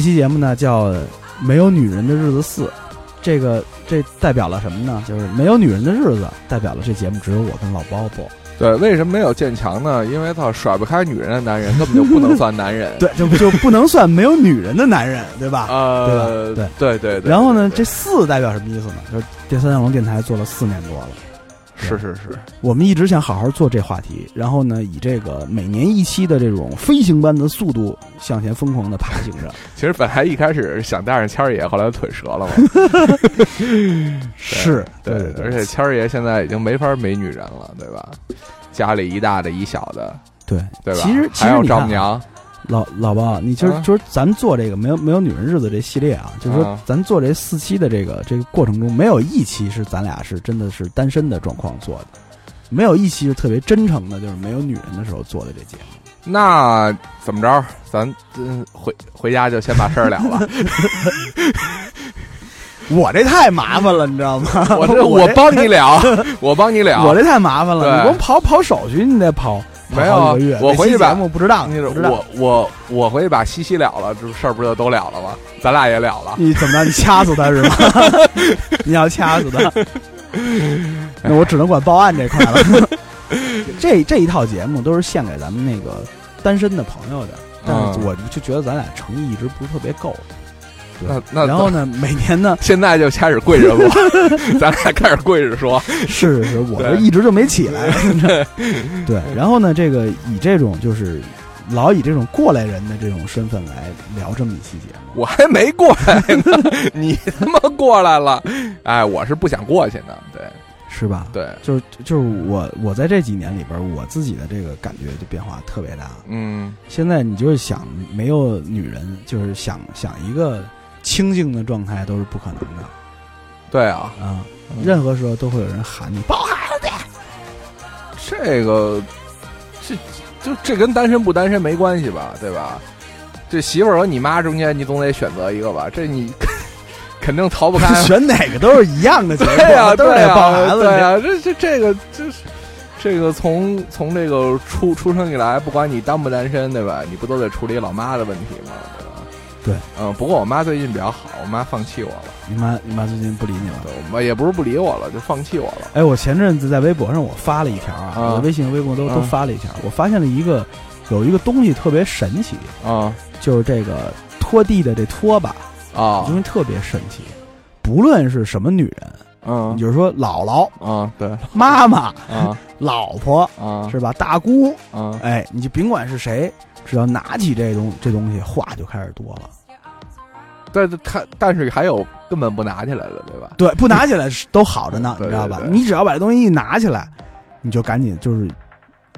这期节目呢叫《没有女人的日子四》，这个这代表了什么呢？就是没有女人的日子，代表了这节目只有我跟老包包。对，为什么没有建强呢？因为他甩不开女人的男人根本就不能算男人。对，就就不能算没有女人的男人，对吧？呃，对吧对对对。然后呢，这四代表什么意思呢？就是电三角龙电台做了四年多了，是是是，我们一直想好好做这话题，然后呢，以这个每年一期的这种飞行般的速度向前疯狂的爬行着。其实本来一开始想带上谦儿爷，后来腿折了嘛。是，对对对，而且谦儿爷现在已经没法没女人了，对吧？家里一大的一小的，对对吧？其实其还有丈母娘，老老包，你就是啊就是咱做这个没有没有女人日子这系列啊，就是说啊咱做这四期的这个这个过程中，没有一期是咱俩是真的是单身的状况做的，没有一期是特别真诚的，就是没有女人的时候做的这节目。那怎么着？咱嗯回回家就先把事儿了了。我这太麻烦了，你知道吗？我这 我我帮你了，我帮你了。我这太麻烦了，你光跑跑手续，你得跑跑没有。我回去把那期节目不知道，我我我回去把西西了了，这事儿不就都了了吗？咱俩也了了。你怎么着？你掐死他是吗？你要掐死他，那我只能管报案这块了。这这一套节目都是献给咱们那个单身的朋友的，但是嗯我就觉得咱俩诚意一直不是特别够。对那那然后呢，每年呢，现在就开始跪着说，咱俩开始跪着说，是是，我这一直就没起来。对，然后呢，这个以这种就是老以这种过来人的这种身份来聊这么一期节目。我还没过来呢，你他妈过来了。哎，我是不想过去呢。对是吧？对，就是就是我我在这几年里边，我自己的这个感觉就变化特别大。嗯，现在你就是想没有女人，就是想想一个清静的状态都是不可能的对啊，啊！嗯任何时候都会有人喊你抱孩子去。这个这就这跟单身不单身没关系吧？对吧？这媳妇儿和你妈中间，你总得选择一个吧？这你 肯定逃不开。选哪个都是一样的结果，对呀、都得抱孩子去。对呀、这这这个这是这个从从这个出出生以来，不管你单不单身，对吧？你不都得处理老妈的问题吗？对。嗯，不过我妈最近比较好，我妈放弃我了，你妈你妈最近不理你了。对我妈也不是不理我了，就放弃我了。哎，我前阵子在微博上我发了一条啊，啊我的微信微博都都啊发了一条，我发现了一个有一个东西特别神奇，啊就是这个拖地的这拖把，啊。因为特别神奇。不论是什么女人，嗯。你就是说姥姥、啊对。妈妈、啊老婆啊是吧？大姑，啊哎，你就甭管是谁，只要拿起这东这东西，话就开始多了。对，他但是还有根本不拿起来的，对吧？对，不拿起来是都好着呢，你知道吧？对对你只要把这东西一拿起来，你就赶紧就是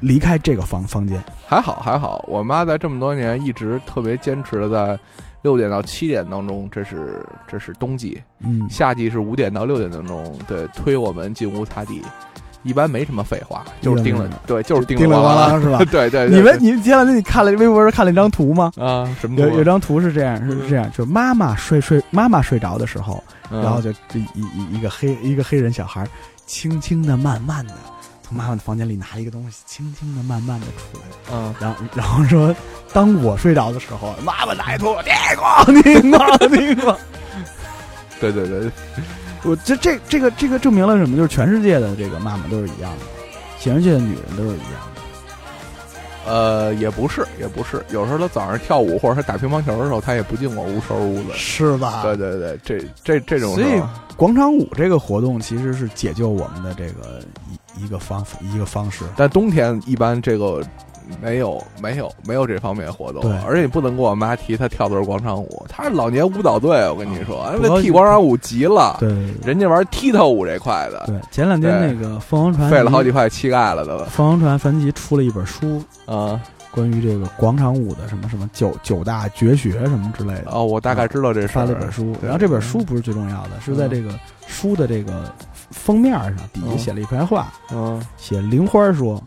离开这个房房间。还好还好，我妈在这么多年一直特别坚持的在六点到七点当中，这是这是冬季，嗯，夏季是五点到六点当中，对，推我们进屋擦地，一般没什么废话，就是叮了没什么，对，就是叮叮了咣咣啷是吧？对 对，对你们你前两天你看了微博上看了一张图吗？啊什么图有有张图是这样，是这样，就是妈妈睡睡妈妈睡着的时候，嗯。然后就这一一一个黑一个黑人小孩，轻轻的、慢慢的从妈妈的房间里拿一个东西，轻轻的、慢慢的出来，嗯。然后然后说，当我睡着的时候，妈妈拿一托，叮咣叮咣叮咣。对对对，我这这这个这个证明了什么？就是全世界的这个妈妈都是一样的，全世界的女人都是一样的。呃，也不是也不是，有时候她早上跳舞或者她打乒乓球的时候，她也不进我屋收拾屋子。是吧对对对，这这这种所以广场舞这个活动其实是解救我们的这个一一个方一个方式。但冬天一般这个没有没有没有这方面活动。对，而且你不能跟我妈提她跳的是广场舞，她是老年舞蹈队，我跟你说，那踢广场舞急了，对。人家玩踢踏舞这块的，对，前两天那个凤凰传废了好几，块膝盖了都，凤凰传传奇出了一本书，啊。关于这个广场舞的什么什么九九大绝学什么之类的。哦，我大概知道这事儿。发了一本书，对。然后这本书不是最重要的，是在这个书的这个封面上底下嗯写了一排话，嗯，写玲花说：“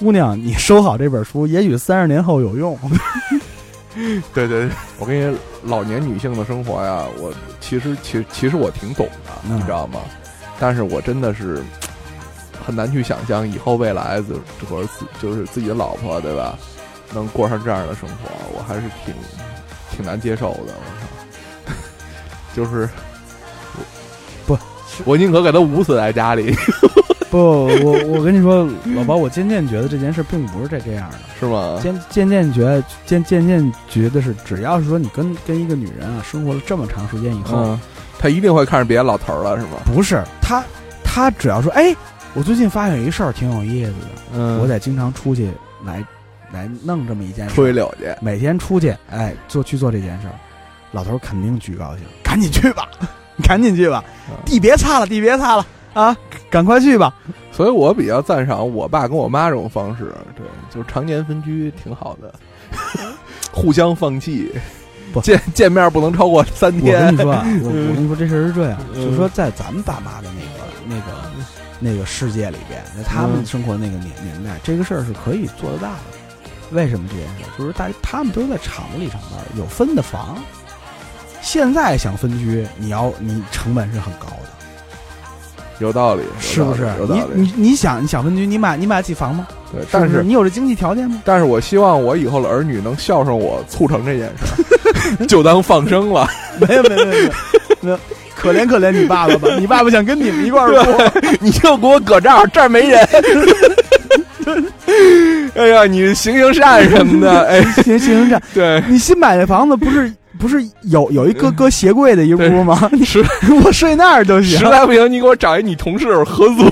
姑娘，你收好这本书，也许三十年后有用。对对对，我跟你老年女性的生活呀，我其实其实其实我挺懂的，嗯你知道吗？但是我真的是 很难去想象以后未来就或者自就是自己的老婆对吧，能过上这样的生活，我还是挺挺难接受的。我操，就是不，我宁可给他捂死在家里，”不，我我跟你说，老包，我渐渐觉得这件事并不是这这样的，是吗？渐渐渐觉得渐渐渐觉得是，只要是说你跟跟一个女人啊生活了这么长时间以后，嗯，他一定会看上别的老头儿了，是吗？不是她她只要说，哎，我最近发现有一事儿挺有意思的，嗯我得经常出去来来弄这么一件事，出去溜去，每天出去，哎，做去做这件事儿，老头儿肯定巨高兴，赶紧去吧，赶紧去吧，嗯地别擦了，地别擦了啊，赶快去吧。所以我比较赞赏我爸跟我妈这种方式，对，就是常年分居挺好的，互相放弃不，见见面不能超过三我天跟你。说啊，我我跟你说这事儿是这样，嗯就是说在咱们爸妈的那个那个那个世界里边，在他们嗯生活那个年年代，这个事儿是可以做得到的。为什么这件事？就是大他们都在厂子里上班，有分的房。现在想分居，你要你成本是很高的，有道理，是不是有？道你理。你你想你想分居，你买你买得起房吗？对，但是你有这经济条件吗？但是我希望我以后的儿女能孝顺我，促成这件事，就当放生了。没有没有没有没有，可怜可怜你爸爸吧，你爸爸想跟你们一块儿过。你就给我搁这儿，这儿没人。哎呀，你行行善什么的，哎，行行行善，对，你新买的房子不是不是有有一搁搁 鞋柜的一屋吗？实 我睡那儿就行实。在不行，你给我找一你同事合租。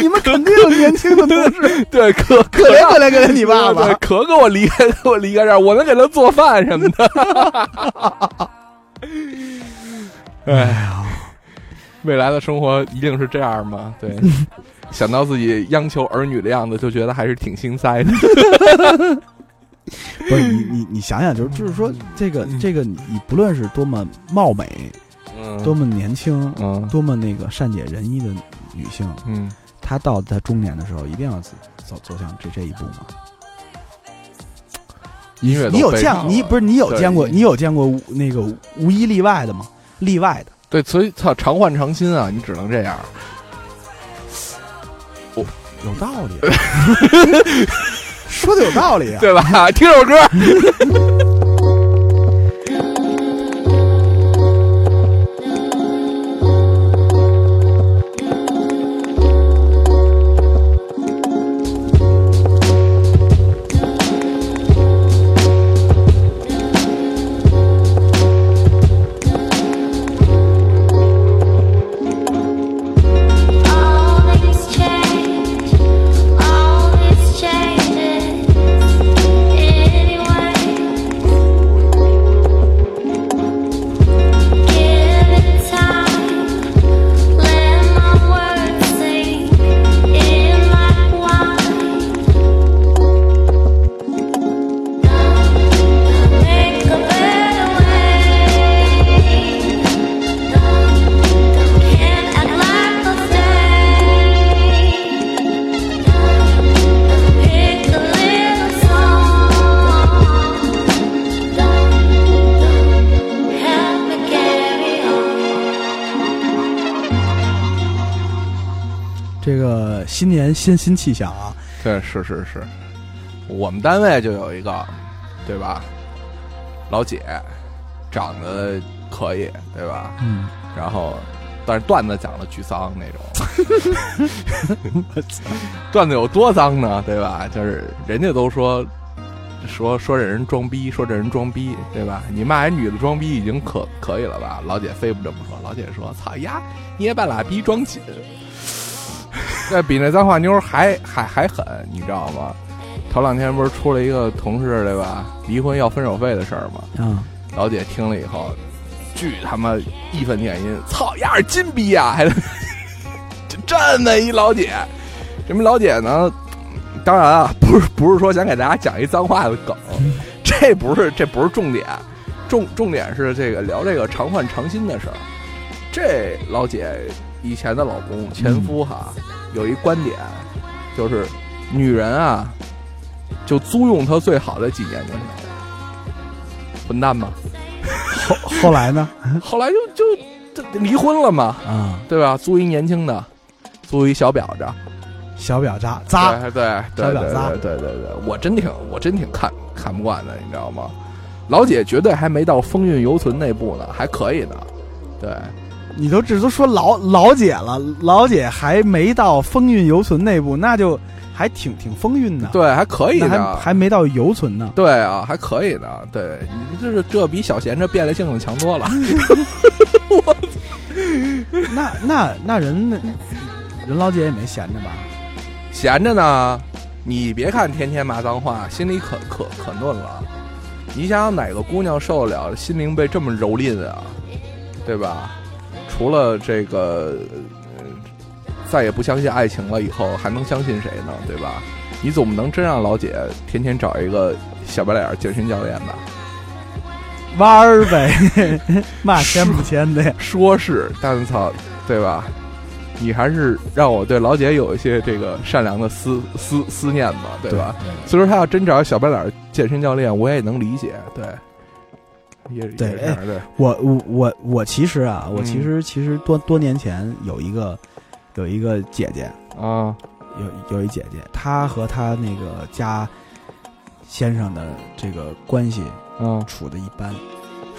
你们肯定有年轻的同事，对，可可怜可怜可怜你爸对爸。可给我离开，给我离开这儿，我能给他做饭什么的。哎呀，未来的生活一定是这样吗？对，想到自己央求儿女的样子，就觉得还是挺心塞的。不是你你你想想，就是就是说这个嗯这个你你不论是多么貌美，嗯多么年轻，嗯多么那个善解人意的女性，嗯，她到她中年的时候，一定要走走走向这这一步吗？音乐你有见你不是你有见过你有见过那个无一例外的吗？例外的。对，所以操，常换常新啊，你只能这样。哦有道理，说的有道理啊！对吧？听首歌。个新年新新气象啊，对，是是是，我们单位就有一个，对吧？老姐，长得可以，对吧？嗯，然后，但是段子讲的巨脏那种。段子有多脏呢？对吧？就是人家都说说说这人装逼，说这人装逼，对吧？你骂人女的装逼已经可可以了吧？老姐非不这么说，老姐说：“操呀，你也把拉逼装紧。”这比那脏话妞还还还狠，你知道吗？头两天不是出了一个同事对吧？离婚要分手费的事儿吗？嗯，老姐听了以后，巨他妈义愤填膺，操，丫是金逼呀、还就这么一老姐，什么老姐呢？当然啊，不是不是说想给大家讲一脏话的梗，这不是这不是重点，重重点是这个聊这个常换常新的事儿。这老姐以前的老公前夫哈，有一观点，就是女人啊，就租用她最好的几年就行了，混蛋吧？后后来呢？后来就就就离婚了嘛，啊，对吧？租一年轻的，租一小婊子，小婊渣渣，对对对对对对对对，我真挺我真挺看看不惯的，你知道吗？老姐绝对还没到风韵犹存那步呢，还可以呢。对，你都这都说老老姐了，老姐还没到风韵犹存那步，那就还挺挺风韵的，对，还可以的还呢，还没到犹存呢。对啊，还可以的。对你这是这比小贤这变了性子强多了。那那那人那人老姐也没闲着吧？闲着呢，你别看天天骂脏话，心里可可可嫩了。你想想哪个姑娘受得了心灵被这么蹂躏啊？对吧？除了这个，呃再也不相信爱情了，以后还能相信谁呢？对吧？你总不能真让老姐天天找一个小白脸健身教练吧？玩儿呗，嘛签不签的呀？说是，但操，对吧？你还是让我对老姐有一些这个善良的思思思念吧，对吧？所以说，他要真找小白脸健身教练，我也能理解，对，也对对，我我我我其实啊，我嗯。其实其实多多年前有一个有一个姐姐，啊，有有一姐姐，她和她那个家先生的这个关系嗯，处的一般，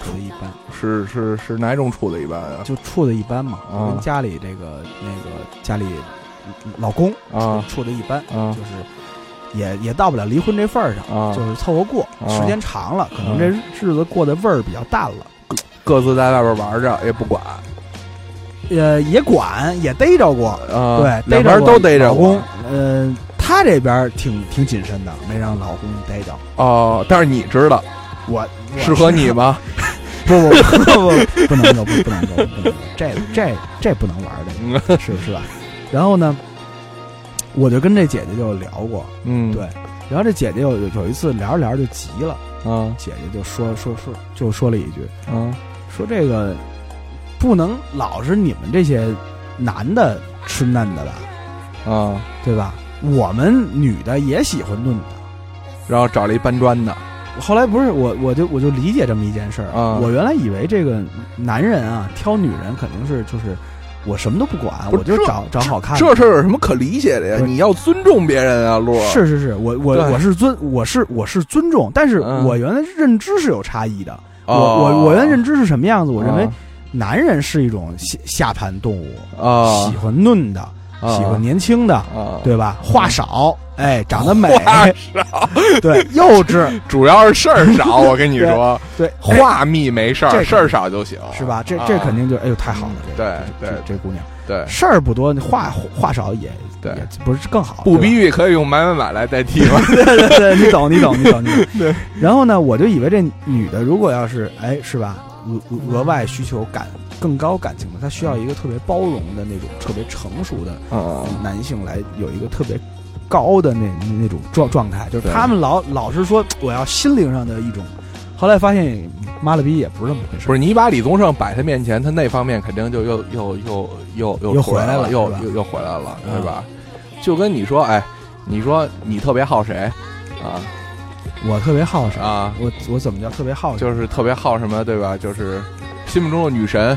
处的一般，是是是哪种处的一般啊？就处的一般嘛，啊跟家里这个那个家里老公啊。处的一般，啊。就是也也到不了离婚这份儿上，啊，就是凑合过，啊时间长了，可能这日子过得味儿比较淡了。各自在外边玩着也不管，呃，也管也逮着过，啊，对，两边逮着过都逮着老公过。呃，他这边挺挺谨慎的，没让老公逮着。哦，但是你知道我我适合你吗？不 不不不不能够不不能够不能够，这这这不能玩的，嗯是是吧？然后呢，我就跟这姐姐就聊过，嗯，对，然后这姐姐有有有一次聊着聊着就急了，啊姐姐就说说说就说了一句，啊说这个不能老是你们这些男的吃嫩的吧，啊，对吧？我们女的也喜欢嫩的。然后找了一搬砖的，后来不是我，我就我就理解这么一件事儿啊我原来以为这个男人啊，挑女人肯定是就是我什么都不管，不我就找找好看的。这事儿有什么可理解的呀？你要尊重别人啊，路是是是，我我我是尊我是我是尊重，但是嗯我原来认知是有差异的。我哦我我原来认知是什么样子？我认为啊男人是一种下下盘动物，啊喜欢嫩的，喜欢年轻的，啊，对吧？话少，哎，长得美，话少，对，幼稚，主要是事儿少。我跟你 说，对，话密没事儿，这事儿少就行，是吧？这啊这肯定就哎呦太好了，这对这对这姑娘。对，事儿不多，话话少也对不是更好，不逼逼可以用买买买来代替吗？对对对，你懂你懂你懂你懂。对。然后呢，我就以为这女的如果要是哎是吧，额额外需求感更高感情的，他需要一个特别包容的那种特别成熟的啊。男性来有一个特别高的那那那种状状态，就是他们老老是说我要心灵上的一种，后来发现妈了逼也不是那么回事不。是你把李宗盛摆他面前，他那方面肯定就又又又又又又回来了又又又回来了，嗯。对吧？就跟你说，哎，你说你特别好谁？啊我特别好胜，啊？我我怎么叫特别好？就是特别好什么，对吧？就是心目中的女神，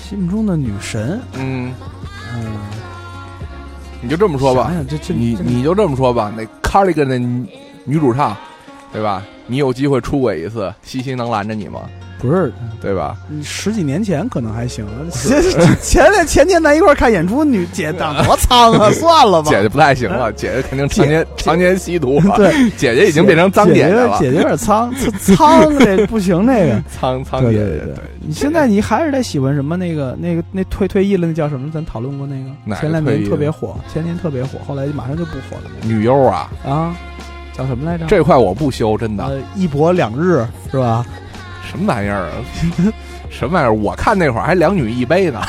心目中的女神，嗯，嗯，你就这么说吧想，想这这这你你就这么说吧，那 Cardigan 的女女主唱，对吧？你有机会出轨一次，西西能拦着你吗？不是对吧？你十几年前可能还行，前前前前天咱一块儿看演出，女姐长多苍啊，算了吧。姐姐不太行了，姐姐肯定常年常年吸毒，对，姐姐已经变成脏姐姐姐了，姐姐有点苍 苍，这不行，那个。苍苍姐姐对对对，你现在你还是得喜欢什么那个那个那退退役了那叫什么？咱讨论过那个个，前两年特别火，前年特别火，后来马上就不火了女优啊，啊，叫什么来着？这块我不修，真的，呃一博两日是吧？什么玩意儿啊？什么玩意儿？我看那会儿还两女一杯呢，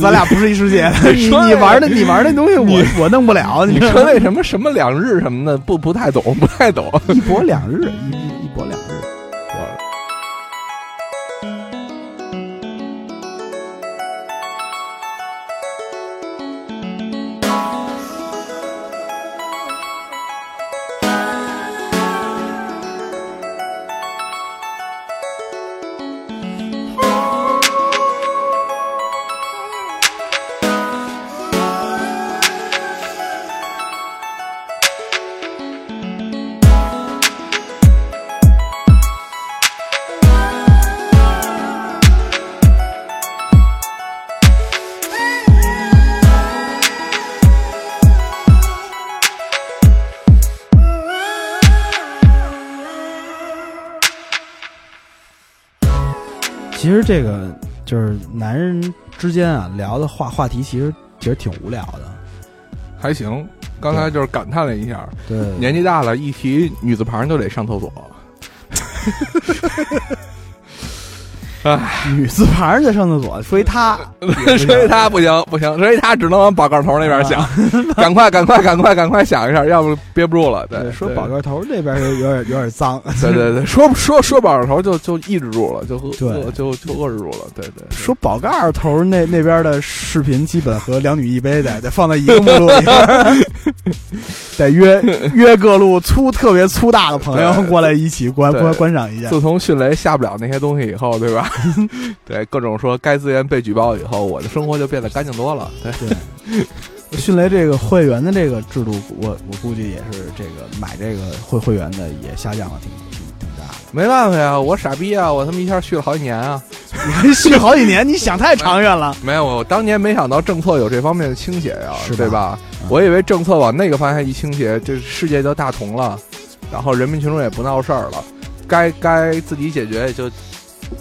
咱俩不是一世界的，你你玩的你玩那东西我我弄不了，你你说那什么什么两日什么的，不不太懂，不太懂。一博两日，一实这个就是男人之间啊聊的话话题，其实其实挺无聊的。还行，刚才就是感叹了一下，对，年纪大了，一提女字旁就得上厕所。女字旁在上厕所，说一他，所以他不行不行，所以他只能往宝盖头那边想，赶快赶快赶快赶快想一下，要不憋不住了。对，对说宝盖头那边有有点有点脏。对对对，说说说宝盖头就就抑制住了，就对遏就就遏制住了。对对，说宝盖头那那边的视频，基本和两女一杯得得放在一个目录里边儿，得约约各路粗特别粗大的朋友过来一起观观观赏一下。自从迅雷下不了那些东西以后，对吧？对，各种说该资源被举报以后，我的生活就变得干净多了。对，迅雷这个会员的这个制度，我我估计也是这个买这个会会员的也下降了挺挺挺大。没办法呀，我傻逼啊，我他妈一下续了好几年啊。你还续好几年，你想太长远了。没有，我当年没想到政策有这方面的倾斜呀，是吧对吧？嗯我以为政策往那个方向一倾斜，这世界就大同了，然后人民群众也不闹事儿了，该该自己解决也就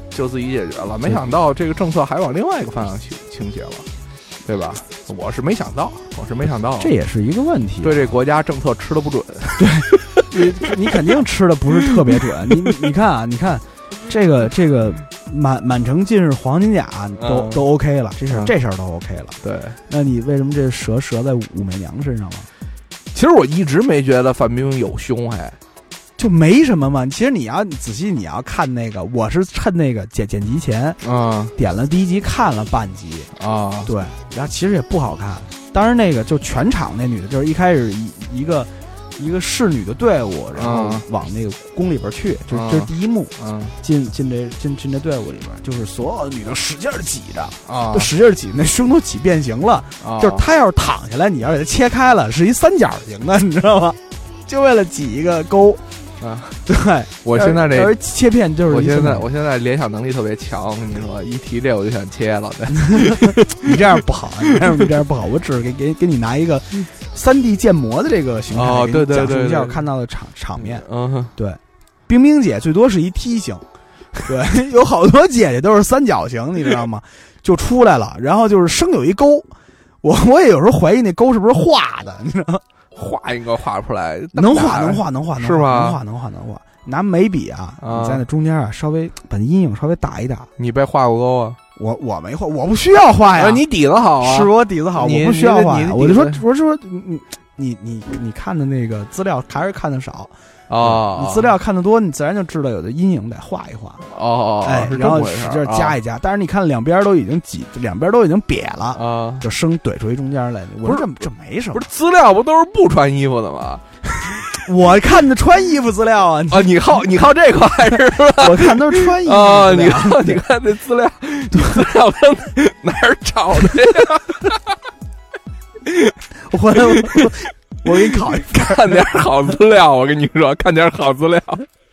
就自己解决了。没想到这个政策还往另外一个方向倾倾斜了，对吧？我是没想到，我是没想到，这也是一个问题。对这国家政策吃的不准。对你 你肯定吃的不是特别准。你你你看啊，你看这个这个满满城尽是黄金甲都、嗯都 OK 了，这事这事儿都 OK 了。对，那你为什么这折折在武媚娘身上了？其实我一直没觉得范冰冰有胸，还就没什么嘛。其实你要仔细你要看那个，我是趁那个剪剪辑前啊点了第一集看了半集，啊对，然后其实也不好看。当然那个就全场那女的，就是一开始一一个一个侍女的队伍，然后嗯往那个宫里边去，就嗯这是第一幕。嗯进进这进进这队伍里边，就是所有的女的使劲儿挤着，啊都使劲儿挤，那胸都挤变形了。啊就是她要是躺下来，你要给她切开了，是一三角形的，你知道吗？就为了挤一个沟。啊，对，我现在这切片就是我现在我现在联想能力特别强，我跟你说，一提这我就想切了。对，你这样不好，你这样你这样不好。我只是给给给你拿一个三 D 建模的这个形态，哦对对讲述对对一下我看到的场场面。嗯哼，冰冰姐最多是一梯形，对，有好多姐姐都是三角形，你知道吗？就出来了，然后就是生有一沟，我我也有时候怀疑那沟是不是画的，你知道吗？画应该画不出来，能画能画能画，能是吧能画能画能画。拿眉笔啊，啊你在那中间啊，稍微把阴影稍微打一打。你被画过勾啊？我我没画，我不需要画呀。啊，你底子好啊，是我底子好，我不需要画我就说我说你你你你看的那个资料还是看的少啊，你资料看的多，你自然就知道有的阴影得画一画。哦哦，哎，然后使劲加一加，但是你看两边都已经挤，两边都已经瘪了，啊。就生怼出一中间来。我说这这没什么不是，资料不都是不穿衣服的吗？我看的穿衣服资料啊，啊，你靠你靠这块是吧？我看都是穿衣服啊，你看你看这资料，资料跟哪儿找的呀？我回来我我给你考一分。看点好资料，我跟你说，看点好资料，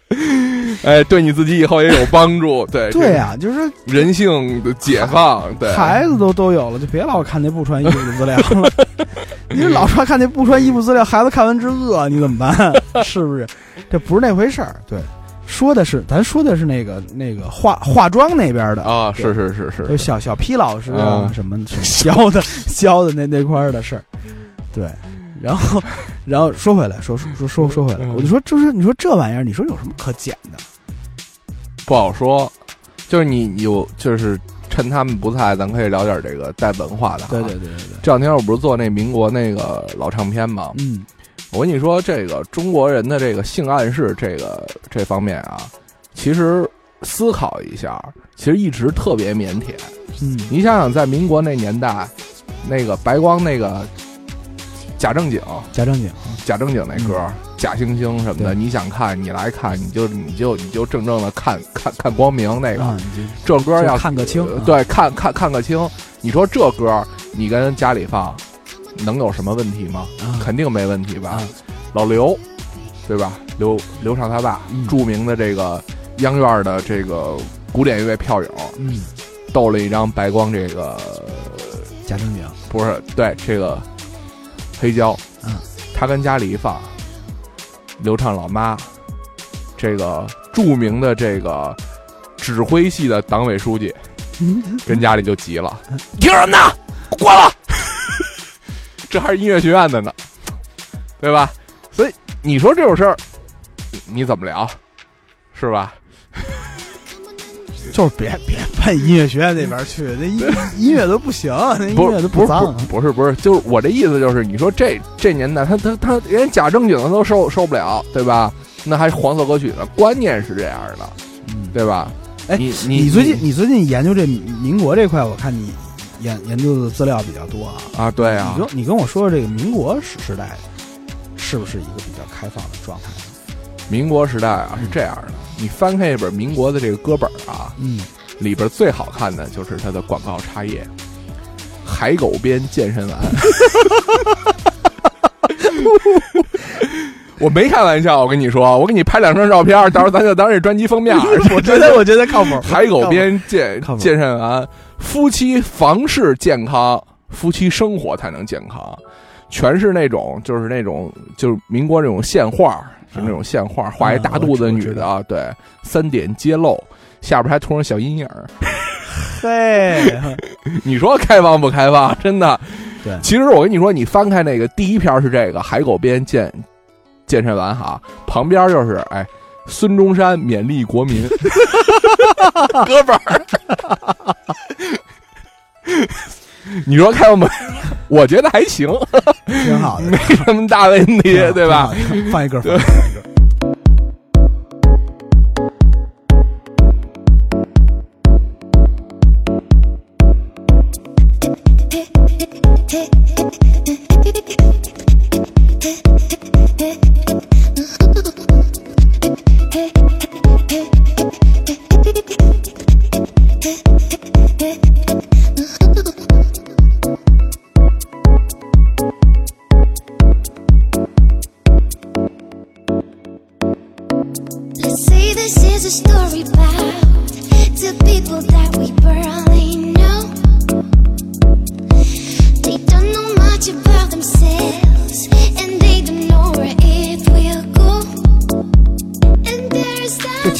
哎，对你自己以后也有帮助。对对呀、就是人性的解放，对，孩子都都有了，就别老看那不穿衣服的资料了。你老说看那不穿衣服资料，孩子看完之饿，你怎么办？是不是？这不是那回事儿。对，说的是咱说的是那个那个化化妆那边的啊，对是是是是，就小小 P 老师啊，嗯什么什么教的 教的那那块儿的事儿，对。然后，然后说回来，说说说说说回来，嗯我就说，就是你说这玩意儿，你说有什么可捡的？不好说。就是你有，就是趁他们不在，咱可以聊点这个带文化的。对对。对对对，这两天我不是做那民国那个老唱片吗？嗯我跟你说，这个中国人的这个性暗示这个这方面啊，其实思考一下，其实一直特别腼腆。嗯你想想，在民国那年代，那个白光那个假正经、假正经，假正经那歌儿、假惺惺什么的，你想看，你来看，你就你就你就正正的看看看光明那个、这歌要看个清对，看看看个清。你说这歌你跟家里放，能有什么问题吗？啊。肯定没问题吧？啊。老刘，对吧？刘刘畅他爸，嗯。著名的这个央院的这个古典乐票友，嗯，斗了一张白光这个假正经，不是对这个黑胶，嗯，他跟家里一放，刘畅老妈，这个著名的这个指挥系的党委书记，跟家里就急了，你听什么呢？关了，这还是音乐学院的呢，对吧？所以你说这种事儿，你怎么聊，是吧？就是别别奔音乐学院那边去，那音 音乐都不行，那音乐都不是脏。不是不是，就是我这意思就是，你说这这年代，他他他连假正经的都受受不了，对吧？那还黄色歌曲呢？观念是这样的，嗯，对吧？哎你你你最近你最近研究这民国这块，我看你研研究的资料比较多啊。啊，对啊你，跟你跟我说说这个民国时时代是不是一个比较开放的状态？民国时代啊是这样的，你翻开一本民国的这个歌本啊，嗯，里边最好看的就是它的广告插页，海狗鞭健身丸。我没开玩笑，我跟你说，我给你拍两张照片，到时候咱就当这专辑封面。我觉得 我觉得靠谱。海狗鞭健健身丸，夫妻房事健康，夫妻生活才能健康，全是那种就是那种就是民国那种线画，是那种线画，画一大肚子女的啊，对，三点揭露，下边还涂上小阴影儿。嘿，你说开放不开放？真的。对其实我跟你说，你翻开那个第一篇是这个海狗边健健身完哈，旁边就是哎孙中山勉励国民 哥们儿。你说开我们？我觉得还行，挺好的，没什么大问题，对吧？？放一歌，放一歌。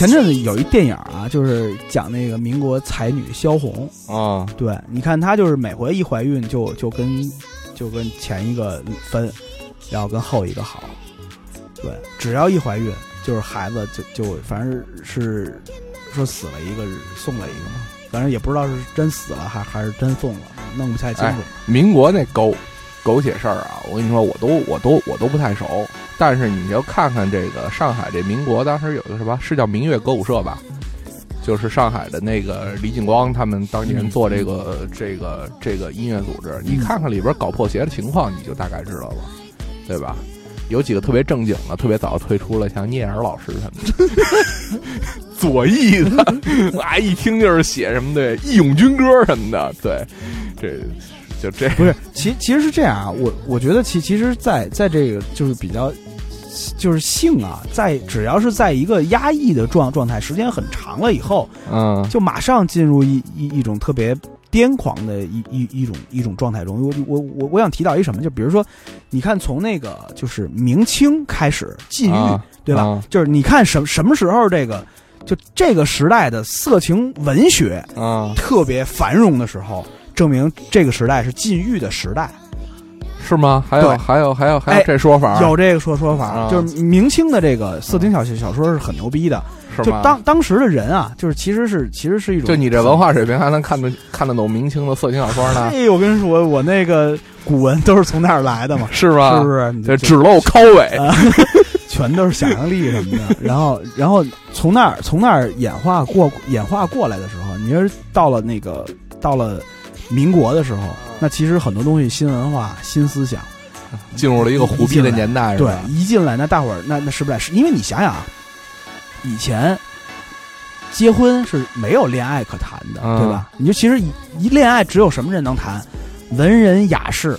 前阵子有一电影啊，就是讲那个民国才女萧红。啊，对，你看她就是每回一怀孕就就跟就跟前一个分，然后跟后一个好。对，只要一怀孕，就是孩子就就反正是说死了一个，送了一个嘛，反正也不知道是真死了还还是真送了，弄不太清楚。民国那狗狗血事儿啊，我跟你说，我都我都我都不太熟。但是你要看看这个上海这民国，当时有个什么是叫明月歌舞社吧？就是上海的那个李景光他们当年做这个、这个这个音乐组织，你看看里边搞破鞋的情况，你就大概知道了，对吧？有几个特别正经的，特别早退出了，像聂耳老师什么的，左翼的，啊，一听就是写什么的《义勇军歌》什么的，对，这就这不是，其其实是这样啊，我我觉得其其实在，在这个就是比较，就是性啊，在只要是在一个压抑的状状态时间很长了以后，嗯就马上进入一一一种特别癫狂的一一一种一种状态中。我我我我想提到一什么，就比如说，你看从那个就是明清开始禁欲，啊对吧？啊就是你看什什么时候这个就这个时代的色情文学啊，特别繁荣的时候，证明这个时代是禁欲的时代。是吗？还有对还有还有还有哎这说法？有这个说说法，啊就是明清的这个色情小小说是很牛逼的。是吗？就当当时的人啊，就是其实是其实是一种，就你这文化水平还能看得看得懂明清的色情小说呢？哎，我跟你说，我那个古文都是从那儿来的嘛，是吧？是不是？你就这只露尻尾，啊，全都是想象力什么的。然后，然后从那儿从那儿演化过演化过来的时候，你要是到了那个到了民国的时候，那其实很多东西新文化、新思想，进入了一个虎逼的年代，是对吧？，一进来那大伙儿那那是不是？是因为你想想啊，以前结婚是没有恋爱可谈的，嗯对吧？你就其实一一恋爱只有什么人能谈？文人雅士。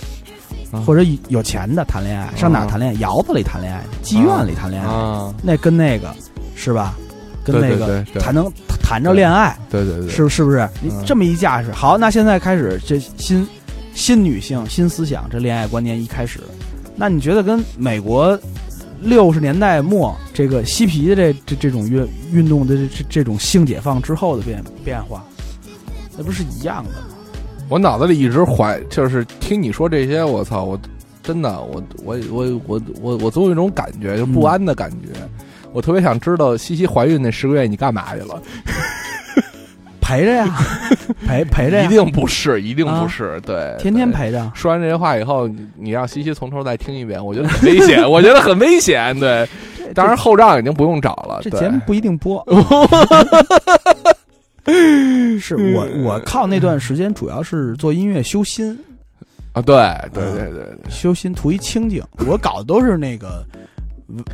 嗯或者有钱的谈恋爱，上哪儿谈恋爱？窑子里谈恋爱，妓院里谈恋爱，啊，那跟那个是吧？跟那个对对对谈能谈着恋爱，对对对，是是不是？你嗯这么一架势，好，那现在开始这新新女性新思想，这恋爱观念一开始，那你觉得跟美国六十年代末这个嬉皮的这这这种运运动的这这这种性解放之后的变变化，那不是一样的吗？我脑子里一直怀，就是听你说这些，我操，我真的，我我我我我我总有一种感觉，就不安的感觉。我特别想知道西西怀孕那十个月你干嘛去了？陪着呀，陪陪着呀，一定不是，一定不是，对，天天。陪着。说完这些话以后，你你让西西从头再听一遍，我觉得很危险，我觉得很危险。对，当然后账已经不用找了。这节目不一定播。是我我靠那段时间主要是做音乐修心，啊，对对对对对，修心图一清静。我搞的都是那个文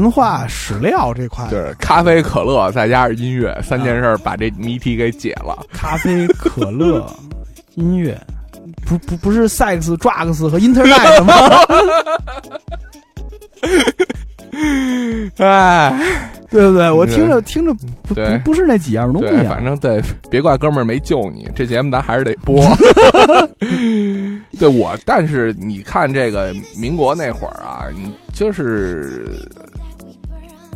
文化史料这块，对咖啡、可乐再加上音乐三件事儿，把这谜题给解了。咖啡、可乐、音乐，不不不是 sex、drugs 和 internet 吗？哎，对不对？我听着听着不对不不是那几样东西反。正对，别怪哥们儿没救你，这节目咱还是得播。对我，但是你看这个民国那会儿啊，你就是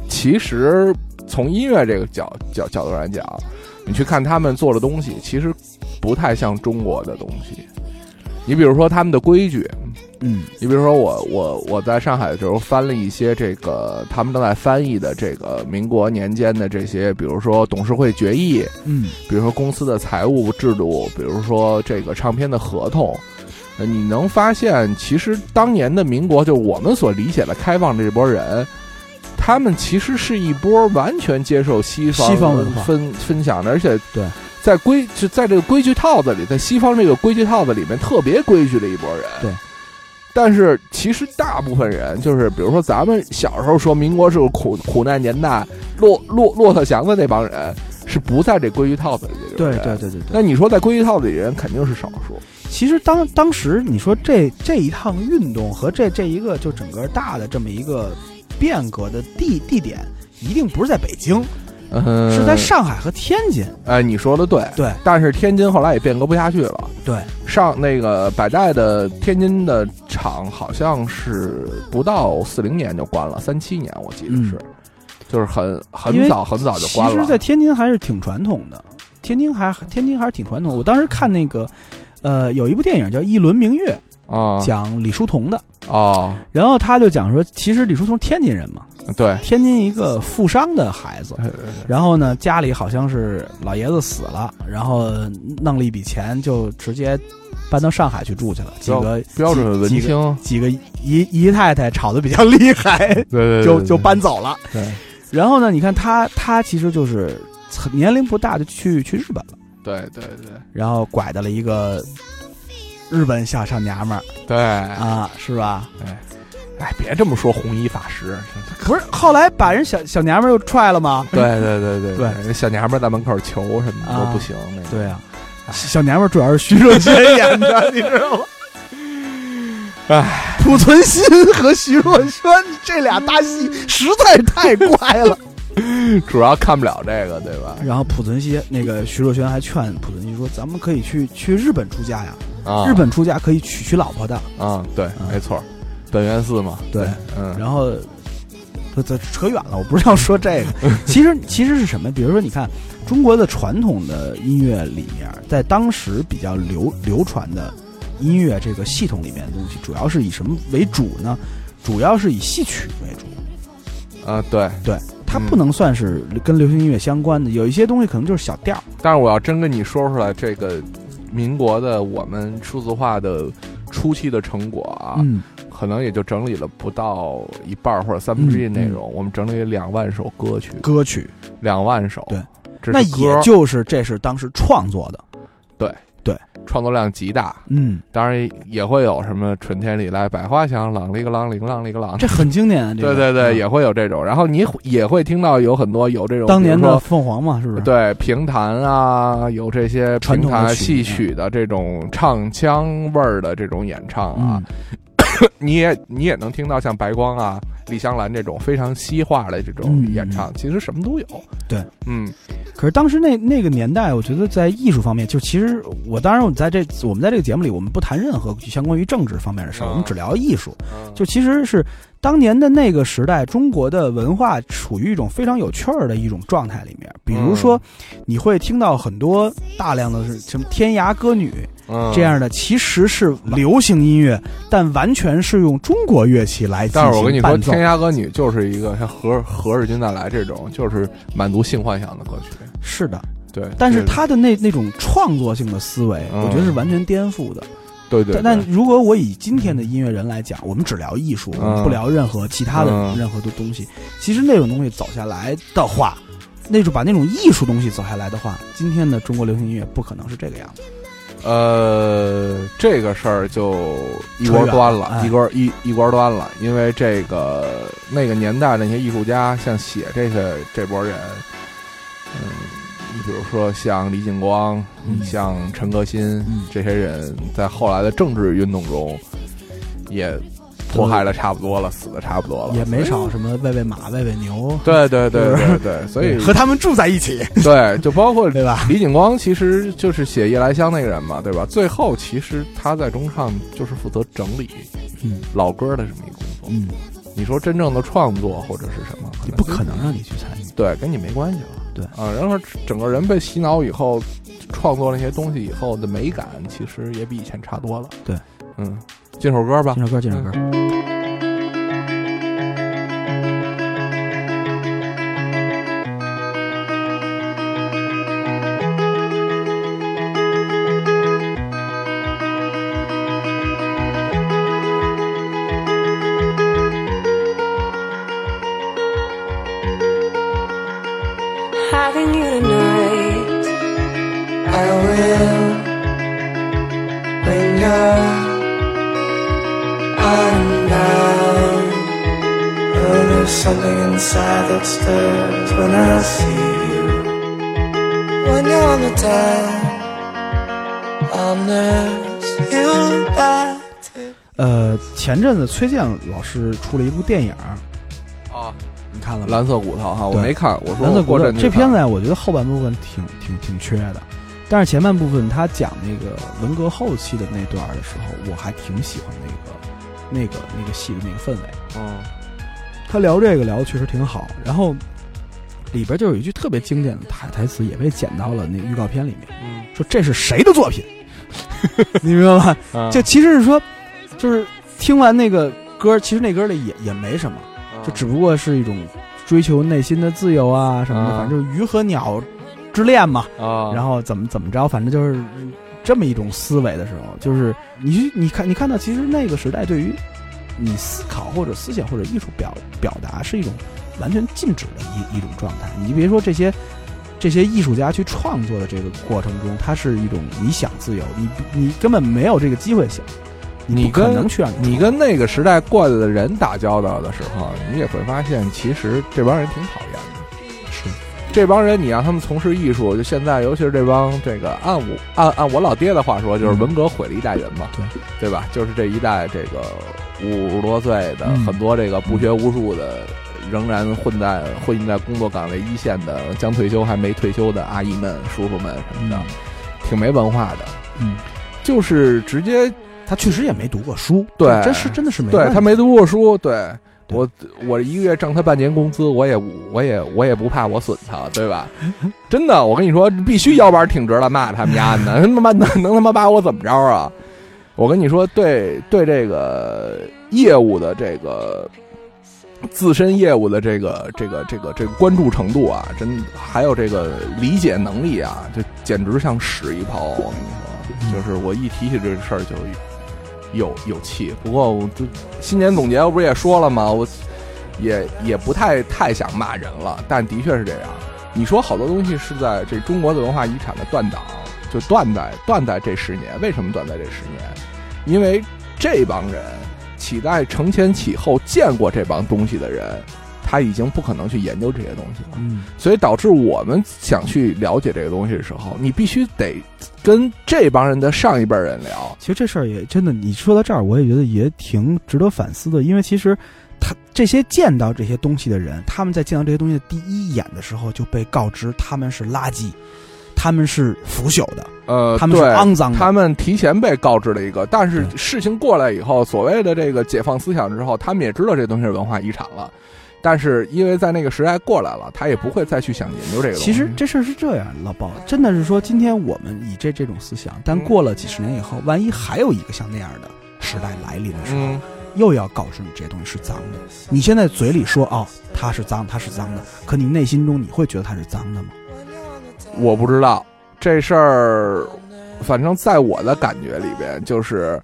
其实从音乐这个角角角度来讲，你去看他们做的东西，其实不太像中国的东西。你比如说他们的规矩，嗯你比如说我我我在上海的时候翻了一些这个他们正在翻译的这个民国年间的这些，比如说董事会决议，嗯比如说公司的财务制度，比如说这个唱片的合同，呃你能发现其实当年的民国，就我们所理解的开放这波人。他们其实是一波完全接受西方西方文化分分享的，而且对，在规就在这个规矩套子里，在西方这个规矩套子里面特别规矩的一波人。对，但是其实大部分人就是，比如说咱们小时候说民国是个苦苦难年代，骆骆骆驼祥子那帮人是不在这规矩套子里的人对。对对对对。那你说在规矩套子里人肯定是少数。其实当当时你说这这一趟运动和这这一个就整个大的这么一个变革的地地点，一定不是在北京，嗯，是在上海和天津。哎，你说的对。对但是天津后来也变革不下去了。对，上那个百代的天津的厂好像是不到四零年就关了，三七年我记得是，就是很很早很早就关了。其实，在天津还是挺传统的，天津还天津还是挺传统。我当时看那个，呃，有一部电影叫《一轮明月啊》，讲李叔同的，哦，然后他就讲说，其实李叔同天津人嘛，对，天津一个富商的孩子，呃然后呢，家里好像是老爷子死了，然后弄了一笔钱，就直接搬到上海去住去了。几个标准文青，几个姨姨太太吵得比较厉害，对对就就搬走了。对然后呢，你看他他其实就是年龄不大就去去日本了，对对对然后拐到了一个日本小小娘们儿对，啊，是吧？哎，别这么说红衣法师，不是，后来把人小小娘们儿又踹了吗？对对对对对那小娘们儿在门口求什么都不行，那个对啊，小娘们儿主要是徐若瑄演的，你知道吗？哎，濮存昕和徐若瑄这俩搭戏实在太怪了。主要看不了这个，对吧？然后濮存昕那个徐若瑄还劝濮存昕说：“咱们可以去去日本出家呀，啊，日本出家可以娶娶老婆的。啊，对，没错，本源寺嘛，对，嗯，然后这这扯远了，我不是要说这个。其实其实是什么？比如说，你看中国的传统的音乐里面，在当时比较流流传的音乐这个系统里面的东西，主要是以什么为主呢？主要是以戏曲为主。啊，对。对，它嗯不能算是跟流行音乐相关的，有一些东西可能就是小调儿。但是我要真跟你说出来，这个民国的我们数字化的初期的成果啊，嗯，可能也就整理了不到一半儿或者三分之一嗯内容。我们整理了两万首歌曲，歌曲，两万首，对，那也就是这是当时创作的。创作量极大。嗯，当然也会有什么“春天里来百花香，啷里个啷里个啷里个啷”，这很经典啊。这个对对对，嗯也会有这种。然后你也会听到有很多有这种，当年的凤凰嘛，是不是？对评弹啊，有这些传统戏曲的这种唱腔味儿的这种演唱啊，嗯，你也你也能听到像白光啊、李香兰这种非常西化的这种嗯演唱，其实什么都有。对，嗯可是当时那那个年代，我觉得在艺术方面，就其实我当然我在这我们在这个节目里，我们不谈任何相关于政治方面的事儿，啊我们只聊艺术。嗯就其实是当年的那个时代，中国的文化处于一种非常有趣儿的一种状态里面。比如说，你会听到很多大量的是什么天涯歌女嗯这样的，其实是流行音乐，但完全是用中国乐器来进但是我跟你说，天。涯歌女就是一个像何何日君再来这种，就是满足性幻想的歌曲。是的，对，但是他的那那种创作性的思维，嗯我觉得是完全颠覆的。对对，但但如果我以今天的音乐人来讲，我们只聊艺术，我们嗯不聊任何其他的嗯任何的东西。其实那种东西走下来的话，那种把那种艺术东西走下来的话，今天的中国流行音乐不可能是这个样子。呃，这个事儿就一锅端了，一锅一一锅端了，因为这个那个年代那些艺术家，像写这个这波人，嗯，你比如说像李景光，嗯像陈可辛、嗯这些人，在后来的政治运动中，也迫害的差不多了，死的差不多了，也没少什么喂喂马、喂喂牛，对对对对对，所以 和他们住在一起，对，就包括 对吧？李景光其实就是写《夜来香》那个人嘛，对吧？最后其实他在中唱就是负责整理嗯老歌的这么一个工作。嗯，你说真正的创作或者是什么，也不可能让你去参与。对，跟你没关系了。对啊，然后整个人被洗脑以后，创作那些东西以后的美感，其实也比以前差多了。对，嗯，进首歌吧进。首歌，进首歌，阵子崔健老师出了一部电影，啊，你看了吗？蓝色骨头哈，我没看。我说蓝色骨头这片子呀，我觉得后半部分挺挺挺缺的，但是前半部分他讲那个文革后期的那段的时候，我还挺喜欢那个那个那个戏的那个氛围。嗯他聊这个聊的确实挺好，然后里边就有一句特别经典的台台词，也被剪到了那个预告片里面，嗯说这是谁的作品？你明白吗？嗯，就其实是说，就是听完那个歌，其实那歌里也也没什么，就只不过是一种追求内心的自由啊什么的，啊反正就是鱼和鸟之恋嘛。啊，然后怎么怎么着，反正就是这么一种思维的时候，就是你你看你看到，其实那个时代对于你思考或者思想或者艺术表表达是一种完全禁止的一一种状态。你就别说这些这些艺术家去创作的这个过程中，它是一种你想自由，你你根本没有这个机会想，你可跟能去让你你跟那个时代过来的人打交道的时候，你也会发现，其实这帮人挺讨厌的。是这帮人，你让他们从事艺术，就现在，尤其是这帮这个按我按按我老爹的话说，就是嗯。文革毁了一代人嘛，对对吧？就是这一代这个五十多岁的、嗯很多这个不学无术的，仍然混在混在工作岗位一线的，将退休还没退休的阿姨们、叔叔们什么的，挺没文化的，嗯，就是直接他确实也没读过书，对真是真的是没对他没读过书，对对我我一个月挣他半年工资，我也我也我也不怕我损他，对吧？真的，我跟你说，必须腰板挺直了骂他们家呢，他妈能能他妈把我怎么着啊？我跟你说，对对这个业务的这个自身业务的这个这个这个这个关注程度啊，真还有这个理解能力啊，就简直像屎一泡。我跟你说，就是我一提起这个事儿就有有气。不过我就新年总结，我不是也说了吗？我也也不太太想骂人了，但的确是这样。你说好多东西是在这中国的文化遗产的断档，就断在断在这十年。为什么断在这十年？因为这帮人起在承前启后见过这帮东西的人，他已经不可能去研究这些东西了。嗯所以导致我们想去了解这个东西的时候，你必须得跟这帮人的上一辈人聊。其实这事儿也真的，你说到这儿，我也觉得也挺值得反思的，因为其实他这些见到这些东西的人，他们在见到这些东西的第一眼的时候就被告知他们是垃圾，他们是腐朽的，呃，他们是肮脏的，他们提前被告知了一个，但是事情过来以后，所谓的这个解放思想之后，他们也知道这东西是文化遗产了。但是因为在那个时代过来了，他也不会再去想研究这个东西。其实这事儿是这样，老包真的是说，今天我们以这这种思想，但嗯过了几十年以后，万一还有一个像那样的时代来临的时候，嗯，又要告诉你这些东西是脏的。你现在嘴里说哦，它是脏，它是脏的，可你内心中你会觉得它是脏的吗？我不知道这事儿，反正在我的感觉里边，就是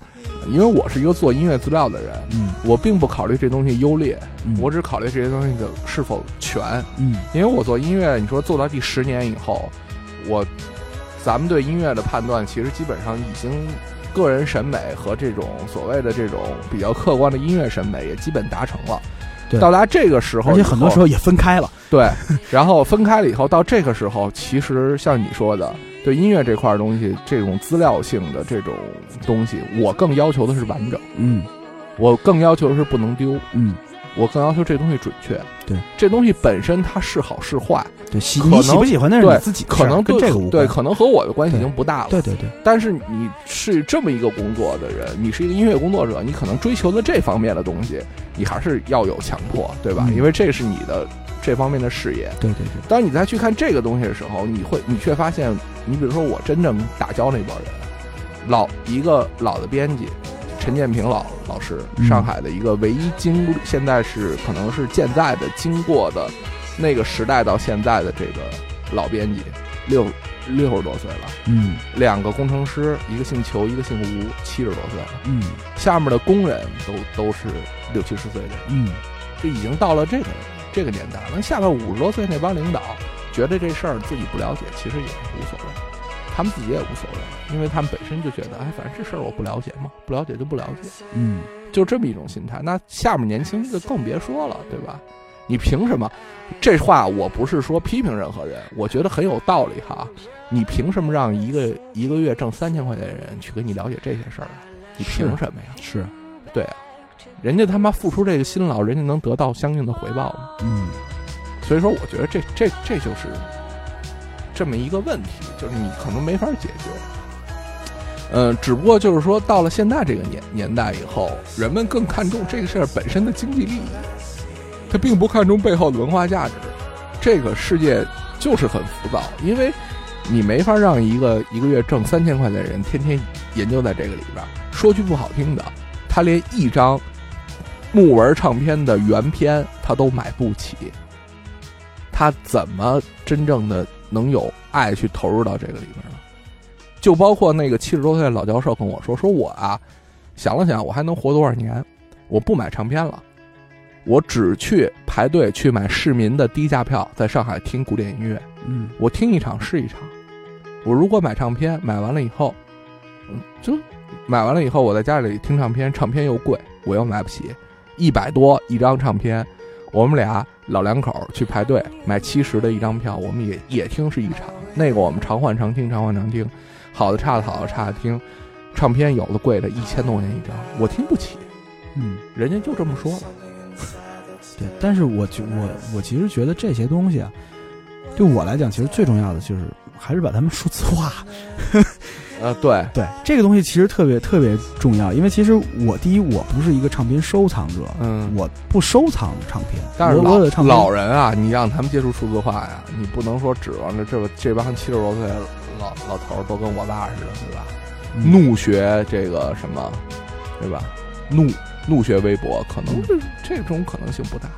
因为我是一个做音乐资料的人，嗯我并不考虑这东西优劣，嗯我只考虑这些东西的是否全。嗯因为我做音乐，你说做到第十年以后，我咱们对音乐的判断，其实基本上已经个人审美和这种所谓的这种比较客观的音乐审美也基本达成了。对到达这个时候，而且很多时候也分开了。对，然后分开了以后，到这个时候，其实像你说的，对音乐这块东西，这种资料性的这种东西，我更要求的是完整，嗯我更要求的是不能丢，嗯，我更要求这东西准确。对，这东西本身它是好是坏，对，喜你喜不喜欢那是你自己可能对跟这个无关。对，可能和我的关系已经不大了。对对对，但是你是这么一个工作的人，你是一个音乐工作者，你可能追求的这方面的东西，你还是要有强迫，对吧？嗯因为这是你的这方面的事业。对对对，当你再去看这个东西的时候，你会，你却发现，你比如说我真正打交那帮人，老一个老的编辑，陈建平老老师，嗯上海的一个唯一经，现在是可能是健在的经过的那个时代到现在的这个老编辑，六六十多岁了，嗯。两个工程师，一个姓裘，一个姓吴，七十多岁了，嗯。下面的工人都都是六七十岁的人。嗯，就已经到了这个这个年代。那下面五十多岁那帮领导觉得这事儿自己不了解，其实也无所谓，他们自己也无所谓，因为他们本身就觉得，哎，反正这事儿我不了解嘛，不了解就不了解，嗯就这么一种心态。那下面年轻就更别说了，对吧？你凭什么？这话我不是说批评任何人，我觉得很有道理哈。你凭什么让一个一个月挣三千块钱的人去跟你了解这些事儿啊？你凭什么呀？是，对啊，人家他妈付出这个辛劳，人家能得到相应的回报吗？嗯所以说，我觉得这这这就是这么一个问题，就是你可能没法解决。嗯、只不过就是说，到了现在这个年年代以后，人们更看重这个事儿本身的经济利益，他并不看重背后的文化价值。这个世界就是很浮躁，因为你没法让一个一个月挣三千块钱的人天天研究在这个里边儿。说句不好听的，他连一张木纹唱片的原片他都买不起。他怎么真正的能有爱去投入到这个里面呢？就包括那个七十多岁的老教授跟我说，说我啊，想了想，我还能活多少年？我不买唱片了，我只去排队去买市民的低价票，在上海听古典音乐，嗯我听一场是一场。我如果买唱片，买完了以后，嗯，就买完了以后，我在家里听唱片，唱片又贵，我又买不起，一百多一张唱片，我们俩老两口去排队买七十的一张票，我们也也听是一场。那个我们常换常听，常换常听，好的差的好的差的听。唱片有的贵的一千多块钱一张，我听不起，嗯，人家就这么说了。对。但是我觉我我其实觉得这些东西啊，对我来讲，其实最重要的就是还是把它们数字化。呃，对，对这个东西其实特别特别重要，因为其实我第一我不是一个唱片收藏者，嗯，我不收藏唱片，但是老的唱片老人啊，你让他们接触数字化呀，你不能说指望着这个这帮七十多岁的老老头儿都跟我爸似的，对吧？嗯怒学这个什么，对吧？怒怒学微博，可能这种可能性不大。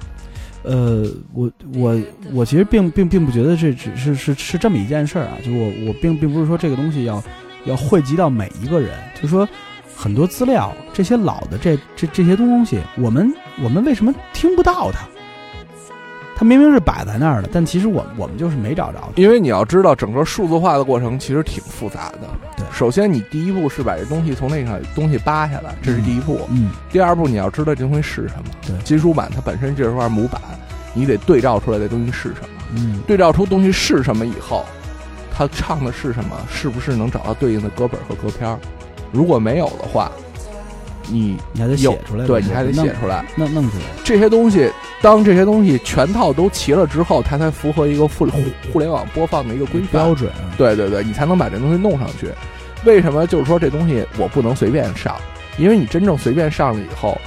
呃，我我我其实并并并不觉得这只是是是这么一件事儿啊，就我我并并不是说这个东西要要汇集到每一个人，就说很多资料这些老的这这这些东西，我们我们为什么听不到它？它明明是摆在那儿的，但其实我我们就是没找着。因为你要知道，整个数字化的过程其实挺复杂的。对首先你第一步是把这东西从那个东西扒下来，这是第一步。嗯，第二步你要知道这东西是什么。对金属板它本身这块模板，你得对照出来这东西是什么。嗯，对照出东西是什么以后，他唱的是什么，是不是能找到对应的歌本和歌片儿？如果没有的话，你你还得写出来，对你还得写出来。弄弄出来。这些东西，当这些东西全套都齐了之后，它才符合一个互互互联网播放的一个规范标。准啊，对对对，你才能把这东西弄上去。为什么就是说这东西我不能随便上？因为你真正随便上了以后，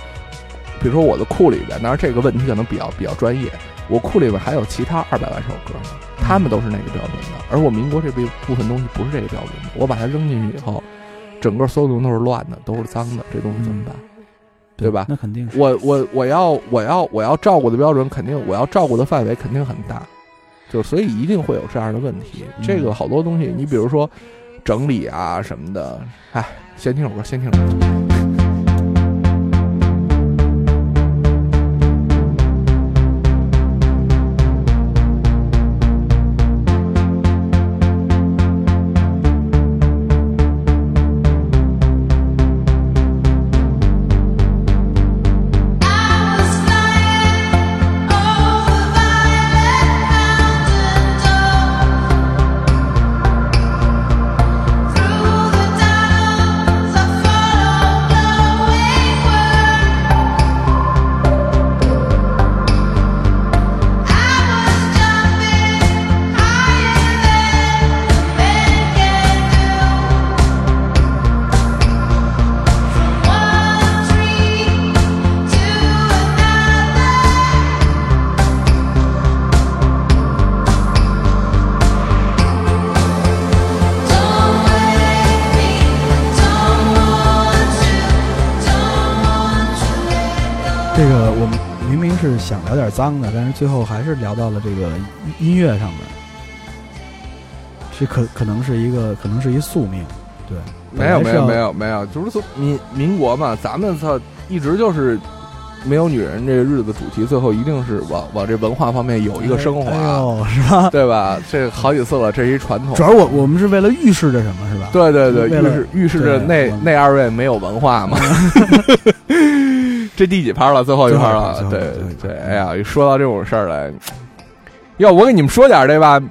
比如说我的库里边，当然这个问题可能比较比较专业，我库里边还有其他二百万首歌呢，他们都是那个标准的，而我民国这部部分东西不是这个标准的，我把它扔进去以后，整个所有东西都是乱的，都是脏的，这东西怎么办？对吧那肯定是。我我我要我要我要照顾的标准肯定我要照顾的范围肯定很大，就是所以一定会有这样的问题。嗯这个好多东西，你比如说整理啊什么的，哎，先听首歌，先听首歌。的，但是最后还是聊到了这个音音乐上面。这可可能是一个，可能是一宿命，对。没有没有没有，没有，就是说民民国嘛，咱们操一直就是没有女人这个日子主题，最后一定是往往这文化方面有一个升华，哎呦，是吧？对吧？这好几次了，这是一传统主。要我我们是为了预示着什么，是吧？对对对，预示预示着那那二位没有文化嘛。这第几盘了？最后一盘了。对最后一盘最后一盘对，哎呀，一说到这种事儿来，要我给你们说点儿这吧，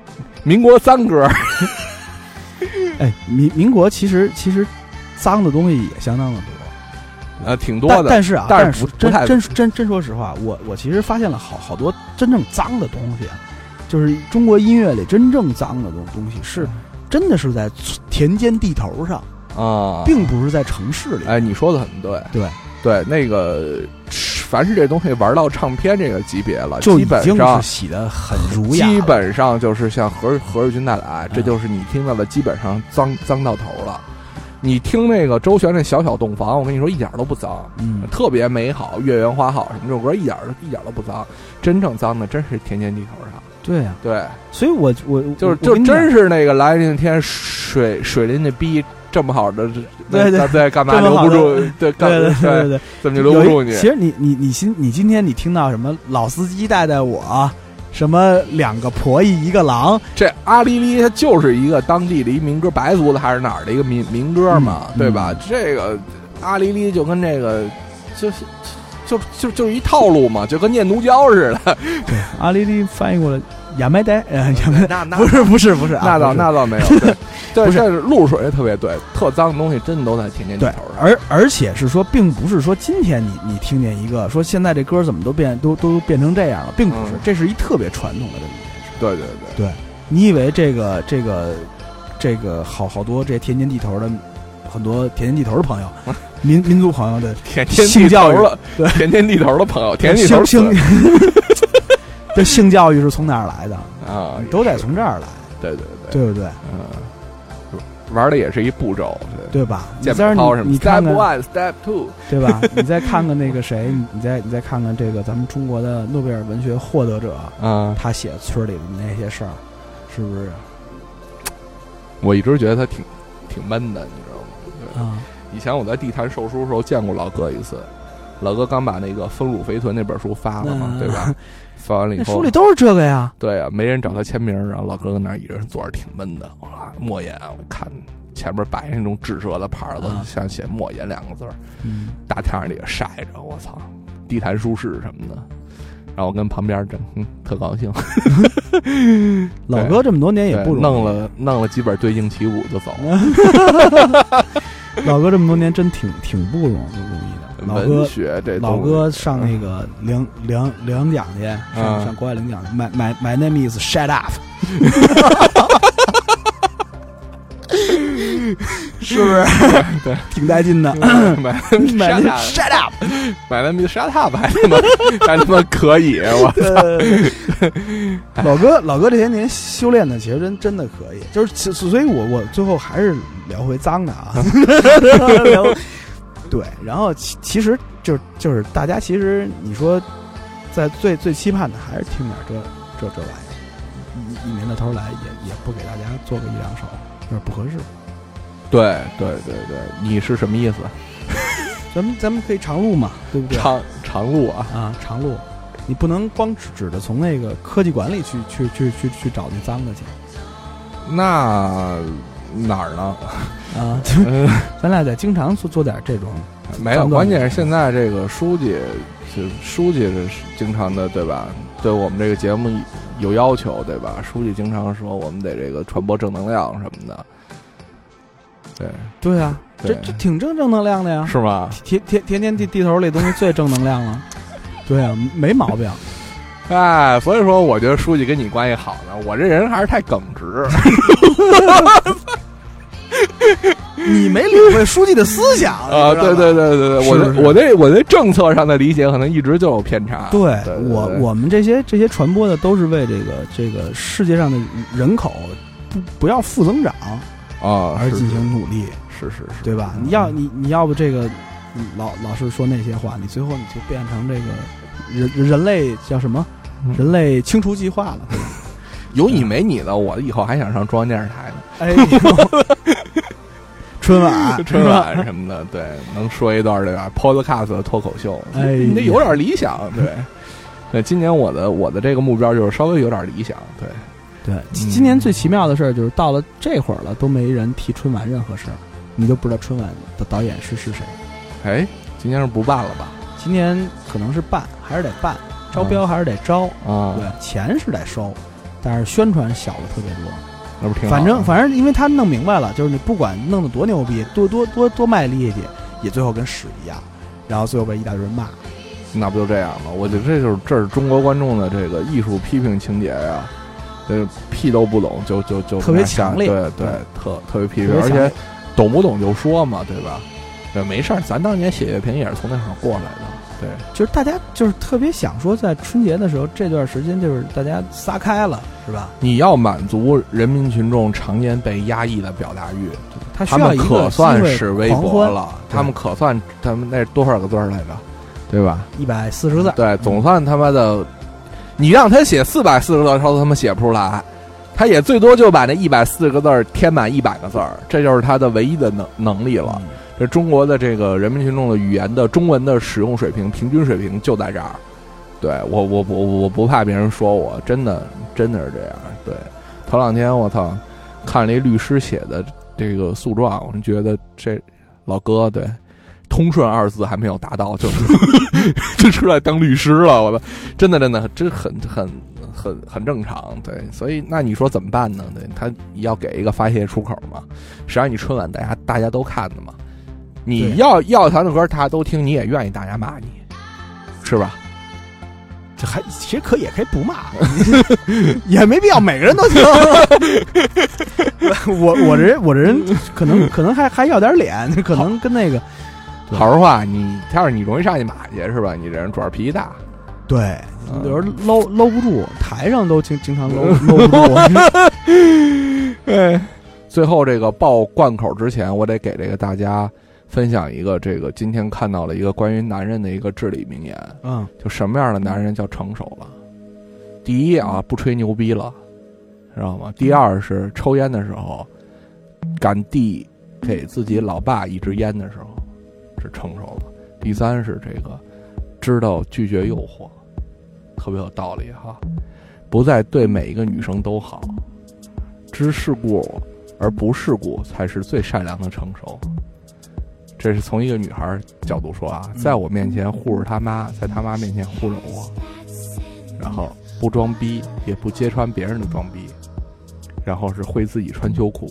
民国三歌。哎，民民国其实其实脏的东西也相当的多，呃，挺多的，但但是啊，但但是不真真真真说实话，我我其实发现了好好多真正脏的东西啊，就是中国音乐里真正脏的东东西是真的是在田间地头上，啊，并不是在城市里。哎，你说的很对，对对，那个凡是这东西玩到唱片这个级别了，基就已经本上是洗的很儒雅，基本上就是像何何日君带来，这嗯就是你听到的，基本上脏脏到头了。你听那个周璇那小小洞房，我跟你说一点都不脏，嗯，特别美好，月圆花好什么这首歌一点儿一点都不脏，真正脏的真是田间地头上。对呀、对，所以我我就是就真是那个来那天水水淋的逼这么好的，对对那对，干嘛留不住？对，干对对对对对，怎么就留不住你？其实你你你今你今天你听到什么老司机带带我，什么两个婆姨一个狼，这阿丽丽它就是一个当地的一民歌，白族的还是哪儿的一个民民歌嘛，嗯对吧？这个阿丽丽就跟这个就是就就就一套路嘛，就跟念奴娇似的。对，阿丽丽翻译过来亚麦呆，呃，亚麦那那不是不是不是啊，那倒那倒没有，对，对不是。露水也特别对，特脏的东西真的都在田间地对头，上。而而且是说，并不是说今天你你听见一个说现在这歌怎么都变都都变成这样了，并不是嗯，这是一特别传统的这么一件事。对对对，对你以为这个这个这个好好多这天津地头的很多田间地头的朋友，民民族朋友的田间性教育地头了，对田间地头的朋友，田间地头性性死，这性教育是从哪儿来的？啊，都得从这儿来，对对对，对不对？嗯，玩的也是一步骤，对。对吧？你键再你盘操什么？Step 你看 Step two，对吧？你再看看那个谁，你你再你再看看这个咱们中国的诺贝尔文学获得者，啊，他写村里的那些事儿，是不是我一直觉得他挺挺闷的，你知道吗？对，啊？以前我在地坛售书的时候见过老哥一次，老哥刚把那个《丰乳肥臀》那本书发了嘛，嗯对吧？发完了以那后，书里都是这个呀。对啊，没人找他签名，然后老哥搁那儿一个人坐着挺闷的。哇，莫言，我看前面摆那种纸折的牌子，啊像写“莫言”两个字儿，嗯，大太阳里晒着，我操，地坛书室什么的。然后我跟旁边整嗯特高兴，老哥这么多年也不容易，弄了弄了几本对应起舞就走了。老哥这么多年真挺挺不容容易的。老哥学这老哥上那个领领领奖去，上嗯上国外领奖去。My my my name is Shut Up，是不是？对，挺带劲的。买 My name is shut Up，up，买那 shut up 还他妈还他妈可以，我呃老哥，老哥这些年修炼的其实真真的可以，就是其所以我我最后还是聊回脏的啊，聊对，然后其其实就是就是大家其实你说在最最期盼的还是听点这这这玩意儿，一一年到头来也也不给大家做个一两首，有点不合适。对对对对，你是什么意思？咱们咱们可以长录嘛，对不对？长长路啊，啊，长录，你不能光指指着从那个科技馆里去去去去去找那脏的去那哪儿呢？啊，嗯，咱俩得经常做做点这种。没有，关键是现在这个书记，就书记是经常的，对吧？对我们这个节目有要求，对吧？书记经常说我们得这个传播正能量什么的，对，对啊，这对这挺正正能量的呀。是吧？天天天天地地头这东西最正能量了。对啊，没毛病。哎，所以说我觉得书记跟你关系好呢，我这人还是太耿直。你没领会书记的思想啊，对对。对对对，我我对我对政策上的理解可能一直就有偏差。对我对我们这些这些传播的都是为这个这个世界上的人口不不要负增长啊，而进行努力，是是是，对吧？你要你你要不这个嗯老老是说那些话，你最后你就变成这个人人类叫什么嗯人类清除计划了？有你没你的，我以后还想上中央电视台呢，哎呦，春晚 春晚什么的，对，能说一段对吧？Podcast 的脱口秀，哎你得有点理想，对。对，今年我的我的这个目标就是稍微有点理想，对，对，今今年最奇妙的事儿就是到了这会儿了，都没人提春晚任何事儿，你都不知道春晚的导演是是谁。哎，今年是不办了吧？今年可能是办，还是得办，招标还是得招，啊，对，钱是得收，但是宣传小了特别多。那不挺好反正反正，因为他弄明白了，就是你不管弄得多牛逼，多多多多卖力气，也最后跟屎一样，然后最后被一大堆人骂。那不就这样吗？我觉得这就是这是中国观众的这个艺术批评情节呀，这屁都不懂就就就特别强烈对对对，特特别批评，而且懂不懂就说嘛，对吧？对，没事儿，咱当年写乐评也是从那会儿过来的，对，就是大家就是特别想说，在春节的时候这段时间，就是大家撒开了，是吧？你要满足人民群众常年被压抑的表达欲，他需他们要一个可算是微博了，他们可算他们那多少个字儿来着，对吧？一百四十个字儿，对，总算他妈的，你让他写四百四十个字，他都他妈写不出来，他也最多就把那一百四十个字儿填满一百个字儿，这就是他的唯一的能能力了。嗯这中国的这个人民群众的语言的中文的使用水平平均水平就在这儿。对我，我我我不怕别人说我，真的真的是这样。对，头两天我操，看了一律师写的这个诉状，我就觉得这老哥对通顺二字还没有达到，就 就出来当律师了。我的，真的真的，这很很很很正常。对，所以那你说怎么办呢？对他要给一个发泄出口嘛。谁让你春晚大家大家都看的嘛？你要要他的歌大家都听，你也愿意大家骂你，是吧？这还其实可以，也可以不骂，也没必要每个人都听。我我这人我这人可能可能还还要点脸，可能跟那个对好实话，你要是你容易上去骂去是吧？你这人主要脾气大，对，嗯有时候搂搂不住，台上都经经常搂 搂不住。哎，最后这个报贯口之前，我得给这个大家分享一个这个今天看到了一个关于男人的一个至理名言，嗯就什么样的男人叫成熟了？第一啊，不吹牛逼了，知道吗？第二是抽烟的时候敢递给自己老爸一支烟的时候是成熟了。第三是这个知道拒绝诱惑，特别有道理哈，不再对每一个女生都好，知世故而不世故才是最善良的成熟。这是从一个女孩角度说啊，在我面前护着她妈，在她妈面前护着我，然后不装逼，也不揭穿别人的装逼，然后是会自己穿秋裤，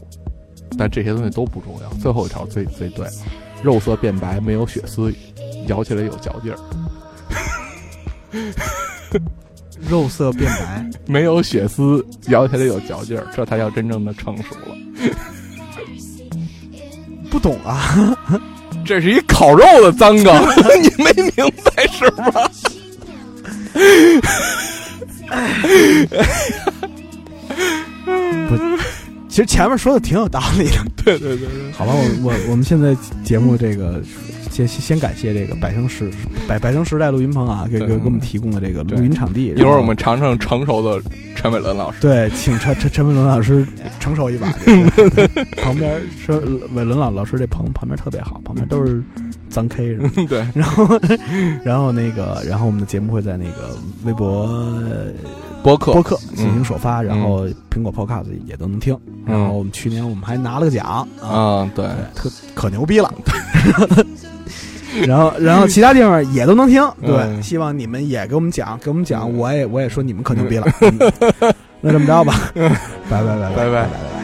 但这些东西都不重要。最后一条最最对，肉色变白，没有血丝，咬起来有嚼劲儿，肉色变白，没有血丝，咬起来有嚼劲儿，这才叫真正的成熟了。不懂啊？这是一烤肉的脏梗，你没明白是吗？其实前面说的挺有道理的。对对对对，好吧，我我我们现在节目这个先先先感谢这个百生时百百生时代录音棚啊，给给给我们提供的这个录音场地。一会儿我们尝尝成熟的陈伟伦老师。对，请陈陈陈伟伦老师成熟一把。旁边是伟伦老老师这棚旁边特别好，旁边都是脏 K 是吧？对，然后然后那个然后我们的节目会在那个微博播客播客进行嗯首发，然后苹果 Podcast 也都能听。然后我们去年我们还拿了个奖。啊，啊，对，特可牛逼了。然后，然后其他地方也都能听，对，嗯希望你们也给我们讲，给我们讲，嗯。我也我也说你们可牛逼了。嗯。那这么着吧，拜拜拜拜。拜拜拜。